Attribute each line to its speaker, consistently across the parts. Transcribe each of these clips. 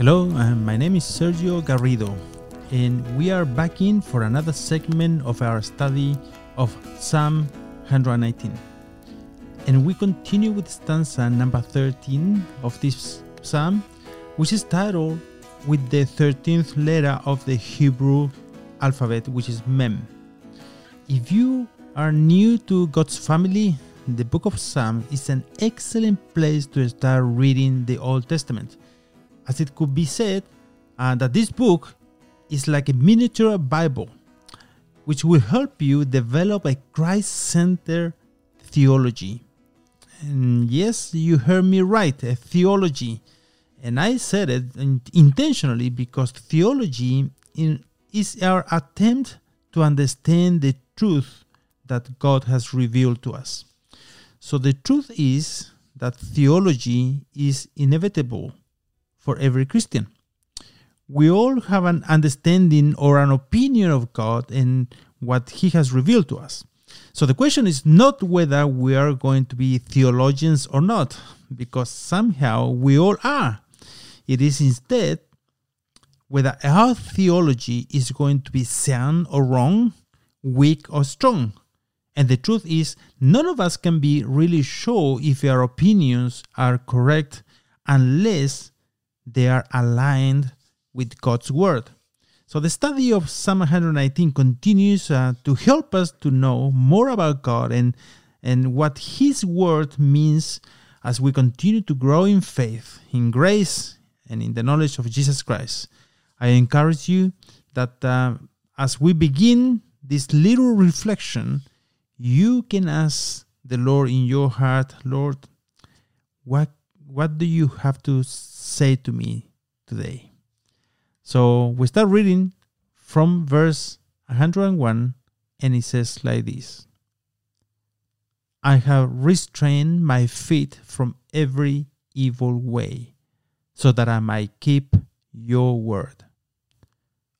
Speaker 1: Hello, uh, my name is Sergio Garrido, and we are back in for another segment of our study of Psalm 119. And we continue with stanza number 13 of this psalm, which is titled with the 13th letter of the Hebrew alphabet, which is Mem. If you are new to God's family, the book of Psalms is an excellent place to start reading the Old Testament as it could be said uh, that this book is like a miniature Bible, which will help you develop a Christ centered theology. And yes, you heard me right, a theology. And I said it intentionally because theology in, is our attempt to understand the truth that God has revealed to us. So the truth is that theology is inevitable for every Christian. We all have an understanding or an opinion of God and what He has revealed to us. So the question is not whether we are going to be theologians or not, because somehow we all are. It is instead whether our theology is going to be sound or wrong, weak or strong. And the truth is, none of us can be really sure if our opinions are correct unless they are aligned with God's Word. So the study of Psalm 119 continues uh, to help us to know more about God and, and what His Word means as we continue to grow in faith, in grace, and in the knowledge of Jesus Christ. I encourage you that uh, as we begin this little reflection, you can ask the Lord in your heart, Lord, what what do you have to say to me today? So we start reading from verse 101, and it says like this I have restrained my feet from every evil way, so that I might keep your word.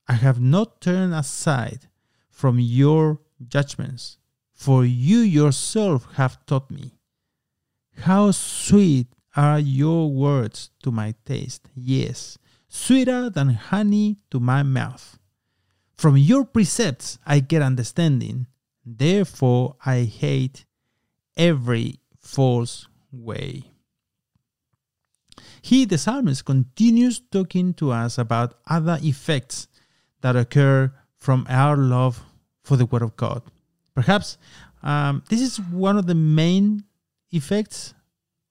Speaker 1: I have not turned aside from your judgments, for you yourself have taught me. How sweet are your words to my taste, yes, sweeter than honey to my mouth. From your precepts I get understanding, therefore I hate every false way. He, the psalmist, continues talking to us about other effects that occur from our love for the Word of God. Perhaps um, this is one of the main effects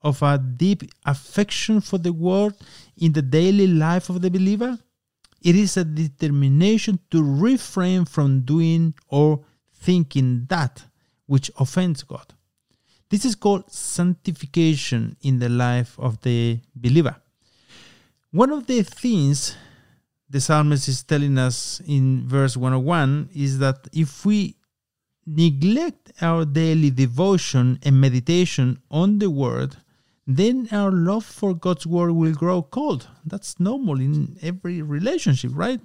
Speaker 1: of a deep affection for the word in the daily life of the believer? It is a determination to refrain from doing or thinking that which offends God. This is called sanctification in the life of the believer. One of the things the psalmist is telling us in verse 101 is that if we neglect our daily devotion and meditation on the word, then our love for God's word will grow cold. That's normal in every relationship, right?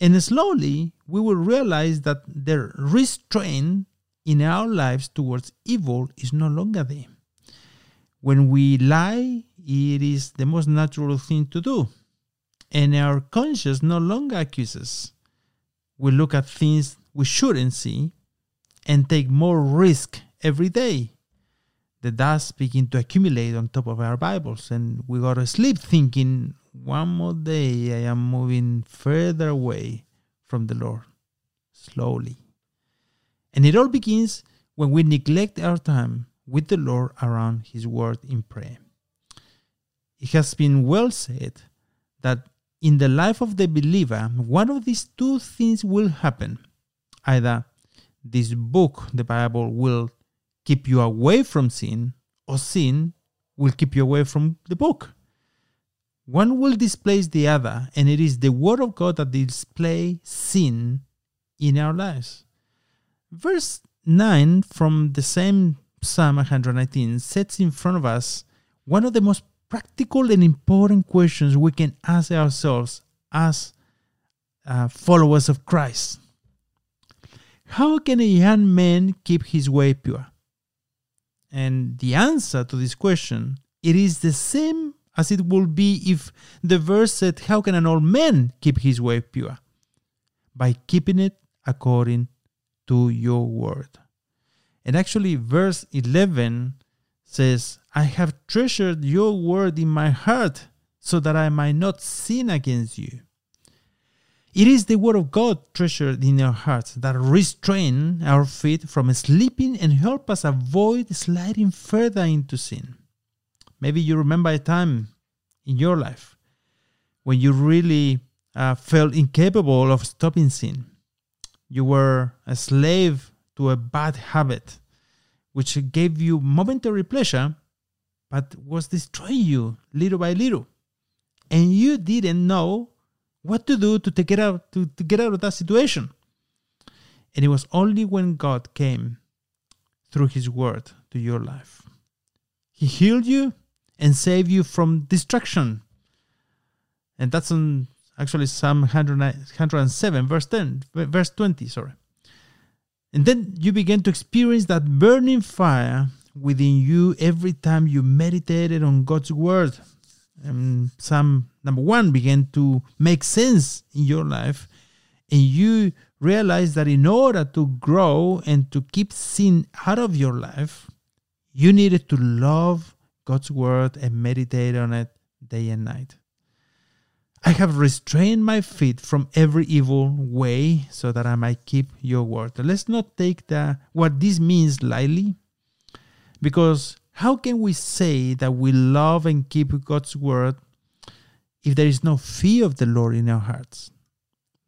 Speaker 1: And slowly we will realize that the restraint in our lives towards evil is no longer there. When we lie, it is the most natural thing to do. And our conscience no longer accuses. We look at things we shouldn't see and take more risk every day the dust begin to accumulate on top of our Bibles, and we go to sleep thinking, one more day I am moving further away from the Lord, slowly. And it all begins when we neglect our time with the Lord around His Word in prayer. It has been well said that in the life of the believer, one of these two things will happen. Either this book, the Bible, will keep you away from sin, or sin will keep you away from the book. One will displace the other, and it is the Word of God that displays sin in our lives. Verse 9 from the same Psalm 119 sets in front of us one of the most practical and important questions we can ask ourselves as uh, followers of Christ. How can a young man keep his way pure? And the answer to this question, it is the same as it would be if the verse said, How can an old man keep his way pure? By keeping it according to your word. And actually, verse 11 says, I have treasured your word in my heart so that I might not sin against you. It is the word of God treasured in our hearts that restrain our feet from slipping and help us avoid sliding further into sin. Maybe you remember a time in your life when you really uh, felt incapable of stopping sin. You were a slave to a bad habit, which gave you momentary pleasure, but was destroying you little by little. And you didn't know what to do to, take it out, to, to get out of that situation. And it was only when God came through His Word to your life. He healed you and saved you from destruction. And that's on actually Psalm 107, verse 10, verse 20, sorry. And then you begin to experience that burning fire within you every time you meditated on God's word. And Psalm number one began to make sense in your life. And you realize that in order to grow and to keep sin out of your life, you needed to love God's word and meditate on it day and night. I have restrained my feet from every evil way so that I might keep your word. Let's not take the, what this means lightly, because how can we say that we love and keep God's word if there is no fear of the Lord in our hearts?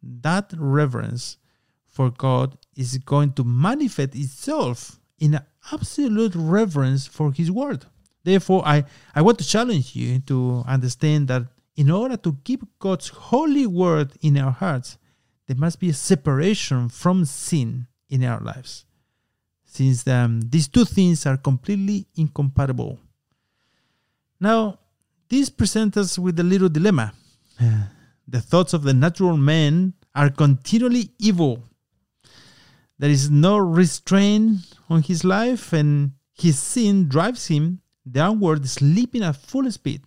Speaker 1: That reverence for God is going to manifest itself in an absolute reverence for His word. Therefore, I, I want to challenge you to understand that in order to keep God's holy word in our hearts, there must be a separation from sin in our lives, since um, these two things are completely incompatible. Now, this presents us with a little dilemma. The thoughts of the natural man are continually evil. There is no restraint on his life, and his sin drives him downward, sleeping at full speed.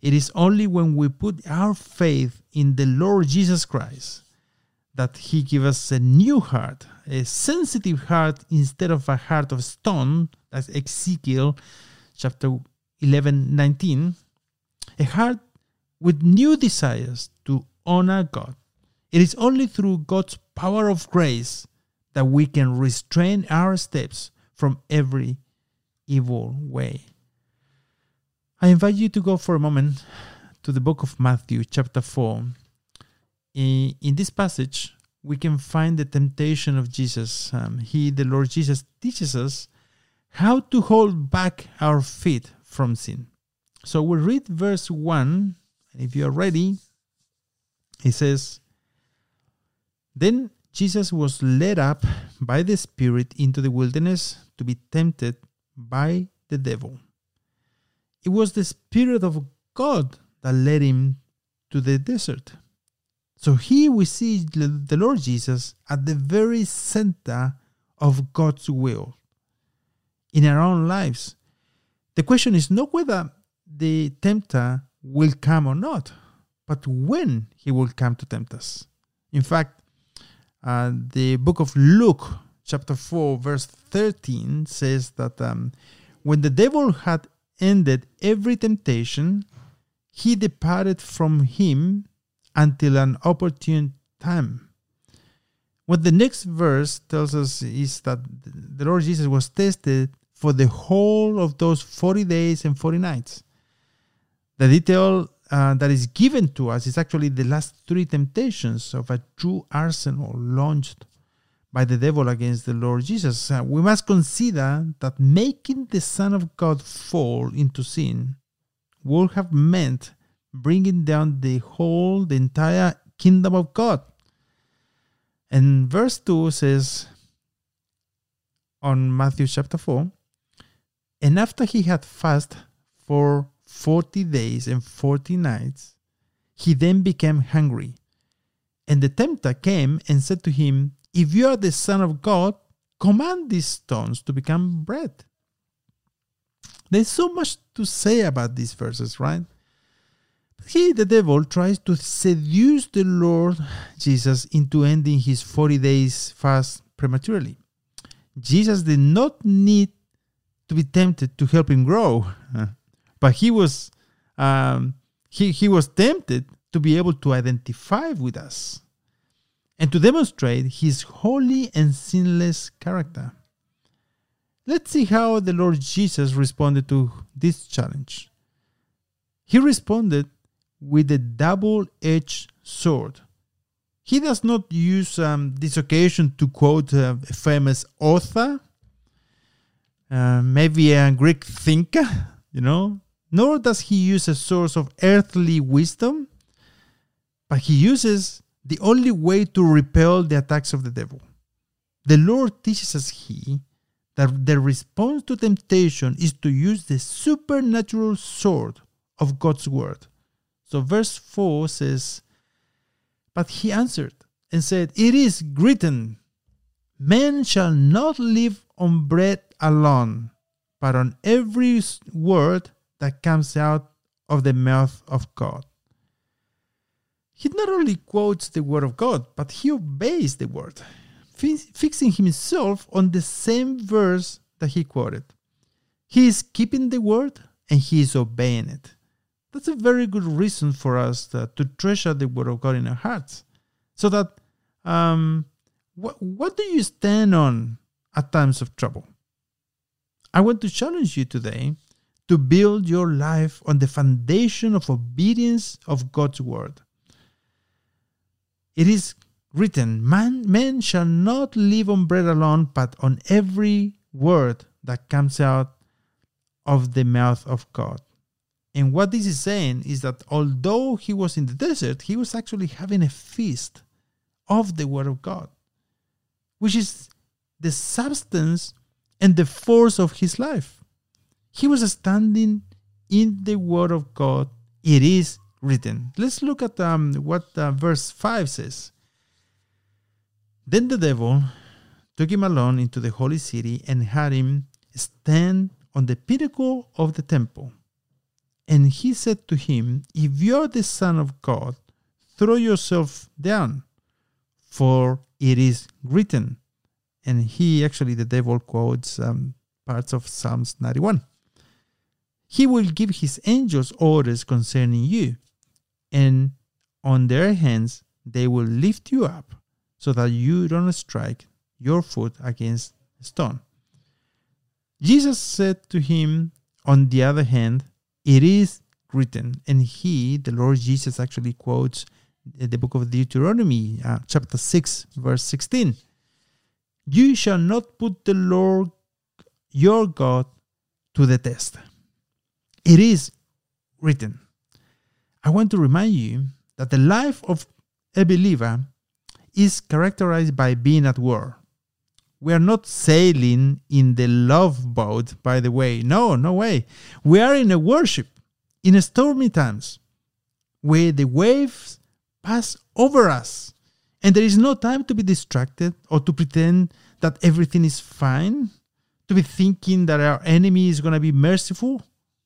Speaker 1: It is only when we put our faith in the Lord Jesus Christ that He gives us a new heart, a sensitive heart instead of a heart of stone. as Ezekiel chapter 11 19. A heart with new desires to honor God. It is only through God's power of grace that we can restrain our steps from every evil way. I invite you to go for a moment to the book of Matthew, chapter 4. In, in this passage, we can find the temptation of Jesus. Um, he, the Lord Jesus, teaches us how to hold back our feet from sin. So we read verse 1. and If you are ready, he says, Then Jesus was led up by the Spirit into the wilderness to be tempted by the devil. It was the Spirit of God that led him to the desert. So here we see the Lord Jesus at the very center of God's will in our own lives. The question is not whether the tempter will come or not, but when he will come to tempt us. In fact, uh, the book of Luke, chapter 4, verse 13, says that um, when the devil had ended every temptation, he departed from him until an opportune time. What the next verse tells us is that the Lord Jesus was tested for the whole of those 40 days and 40 nights. The detail uh, that is given to us is actually the last three temptations of a true arsenal launched by the devil against the Lord Jesus. Uh, we must consider that making the Son of God fall into sin would have meant bringing down the whole, the entire kingdom of God. And verse 2 says on Matthew chapter 4 And after he had fasted for 40 days and 40 nights, he then became hungry. And the tempter came and said to him, if you are the Son of God, command these stones to become bread. There's so much to say about these verses, right? He, the devil, tries to seduce the Lord Jesus into ending his 40 days fast prematurely. Jesus did not need to be tempted to help him grow, but he was um, he, he was tempted to be able to identify with us and to demonstrate his holy and sinless character. Let's see how the Lord Jesus responded to this challenge. He responded with a double edged sword. He does not use um, this occasion to quote a famous author, uh, maybe a Greek thinker, you know, nor does he use a source of earthly wisdom, but he uses the only way to repel the attacks of the devil. The Lord teaches us he that the response to temptation is to use the supernatural sword of God's word. So verse 4 says, But he answered and said, It is written, Man shall not live on bread alone, but on every word that comes out of the mouth of God. He not only quotes the word of God, but he obeys the word, fixing himself on the same verse that he quoted. He is keeping the word and he is obeying it. That's a very good reason for us to, to treasure the word of God in our hearts. So that um, what, what do you stand on at times of trouble? I want to challenge you today to build your life on the foundation of obedience of God's word. It is written, Man, man shall not live on bread alone, but on every word that comes out of the mouth of God. And what this is saying is that although he was in the desert, he was actually having a feast of the Word of God, which is the substance and the force of his life. He was standing in the Word of God. It is written. Let's look at um, what uh, verse 5 says. Then the devil took him alone into the holy city and had him stand on the pinnacle of the temple. And he said to him, If you are the Son of God, throw yourself down, for it is written. And he actually, the devil quotes um, parts of Psalms 91. He will give his angels orders concerning you, and on their hands they will lift you up, so that you don't strike your foot against a stone. Jesus said to him, on the other hand, it is written. And he, the Lord Jesus, actually quotes the book of Deuteronomy, uh, chapter 6, verse 16. You shall not put the Lord your God to the test. It is written. I want to remind you that the life of a believer is characterized by being at war. We are not sailing in the love boat, by the way. No, no way. We are in a worship in stormy times where the waves pass over us and there is no time to be distracted or to pretend that everything is fine, to be thinking that our enemy is going to be merciful.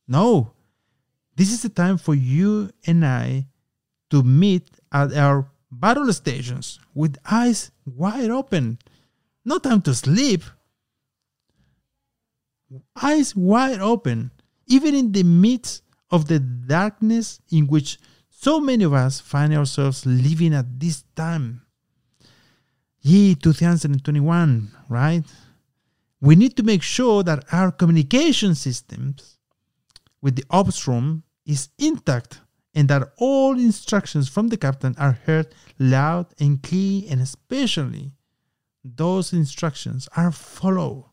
Speaker 1: No. This is the time for you and I to meet at our battle stations with eyes wide open no time to sleep. Eyes wide open, even in the midst of the darkness in which so many of us find ourselves living at this time. Ye 2021, right? We need to make sure that our communication systems with the ops room is intact and that all instructions from the captain are heard loud and clear and especially those instructions are followed.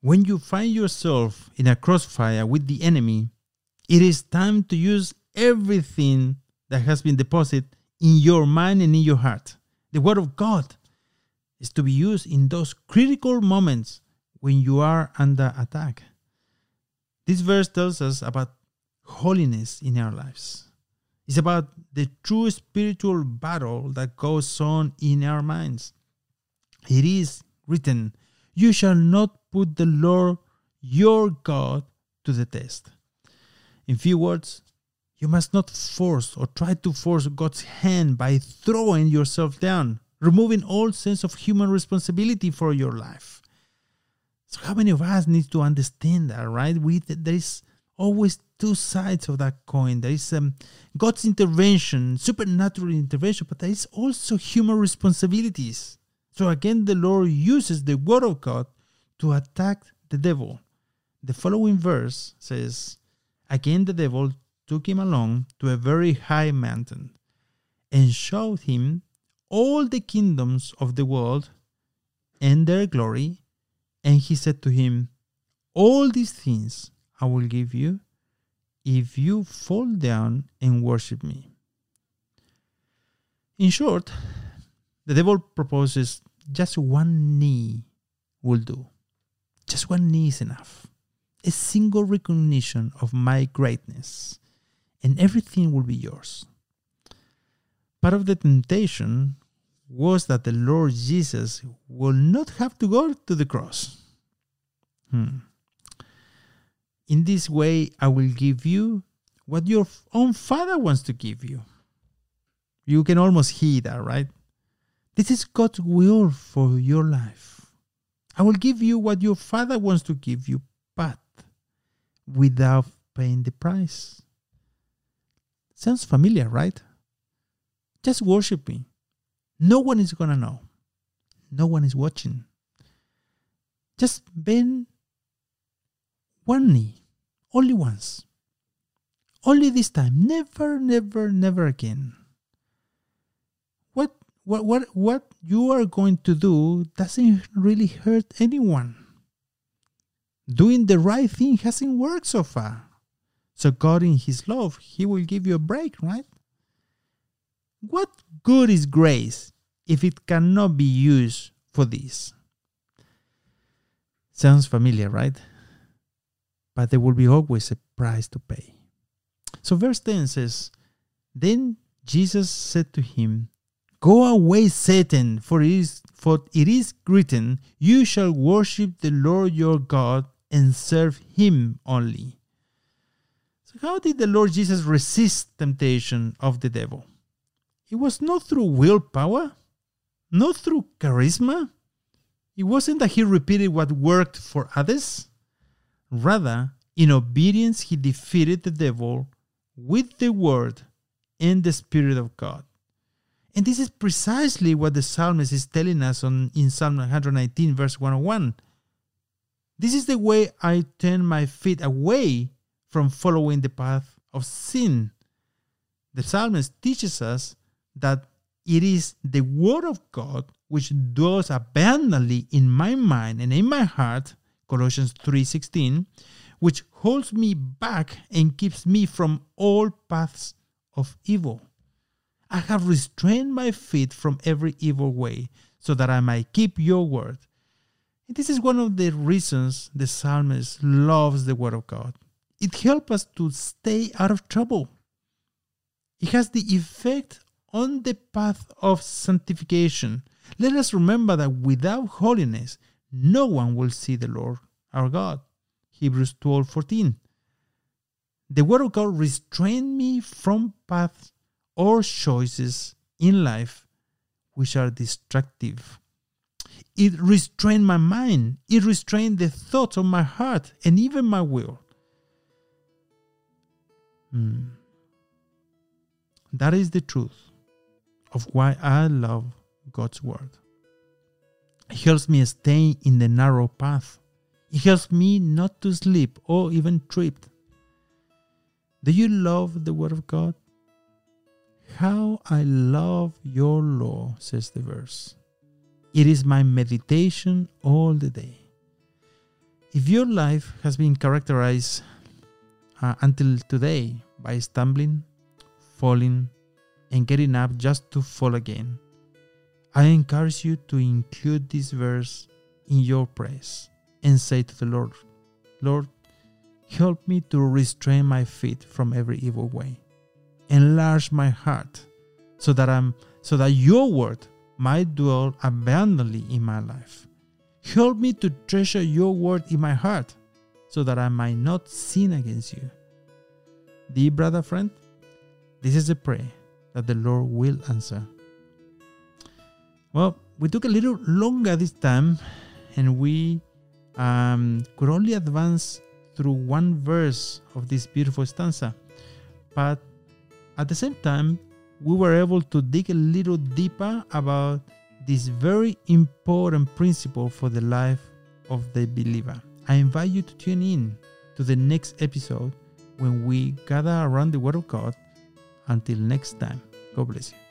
Speaker 1: When you find yourself in a crossfire with the enemy, it is time to use everything that has been deposited in your mind and in your heart. The Word of God is to be used in those critical moments when you are under attack. This verse tells us about holiness in our lives. It's about the true spiritual battle that goes on in our minds. It is written, You shall not put the Lord your God to the test. In few words, you must not force or try to force God's hand by throwing yourself down, removing all sense of human responsibility for your life. So how many of us need to understand that, right? We there is always two sides of that coin. There is um, God's intervention, supernatural intervention, but there is also human responsibilities. So again, the Lord uses the word of God to attack the devil. The following verse says, Again, the devil took him along to a very high mountain and showed him all the kingdoms of the world and their glory. And he said to him, All these things I will give you if you fall down and worship me. In short, the devil proposes just one knee will do. Just one knee is enough. A single recognition of my greatness and everything will be yours. Part of the temptation was that the Lord Jesus will not have to go to the cross. Hmm. In this way, I will give you what your own Father wants to give you. You can almost hear that, right? This is God's will for your life. I will give you what your Father wants to give you, but without paying the price. Sounds familiar, right? Just worship me. No one is going to know. No one is watching. Just bend one knee, only once. Only this time. Never, never, never again. What what what what you are going to do doesn't really hurt anyone. Doing the right thing hasn't worked so far. So God in his love, he will give you a break, right? What good is grace if it cannot be used for this? Sounds familiar, right? But there will be always a price to pay. So verse 10 says, Then Jesus said to him, Go away, Satan, for it is for it is written, You shall worship the Lord your God and serve him only. So, how did the Lord Jesus resist temptation of the devil? It was not through willpower, not through charisma. It wasn't that he repeated what worked for others. Rather, in obedience, he defeated the devil with the word and the Spirit of God. And this is precisely what the psalmist is telling us on, in Psalm 119, verse 101. This is the way I turn my feet away from following the path of sin. The psalmist teaches us that it is the word of God which dwells abundantly in my mind and in my heart, Colossians 3:16, which holds me back and keeps me from all paths of evil. I have restrained my feet from every evil way, so that I might keep your word. And this is one of the reasons the psalmist loves the word of God. It helps us to stay out of trouble. It has the effect on the path of sanctification. Let us remember that without holiness, no one will see the Lord our God. Hebrews 12 14. The Word of God restrained me from paths or choices in life which are destructive. It restrained my mind, it restrained the thoughts of my heart and even my will. Mm. That is the truth of why I love God's Word. It helps me stay in the narrow path. It helps me not to slip or even trip. Do you love the Word of God? How I love your law, says the verse. It is my meditation all the day. If your life has been characterized uh, until today by stumbling, falling, and getting up just to fall again. I encourage you to include this verse in your prayers and say to the Lord, Lord, help me to restrain my feet from every evil way. Enlarge my heart so that I'm so that your word might dwell abundantly in my life. Help me to treasure your word in my heart so that I might not sin against you. Dear brother friend, this is a prayer that the Lord will answer. Well, we took a little longer this time and we um, could only advance through one verse of this beautiful stanza. But at the same time, we were able to dig a little deeper about this very important principle for the life of the believer. I invite you to tune in to the next episode when we gather around the Word of God. Until next time, God bless you.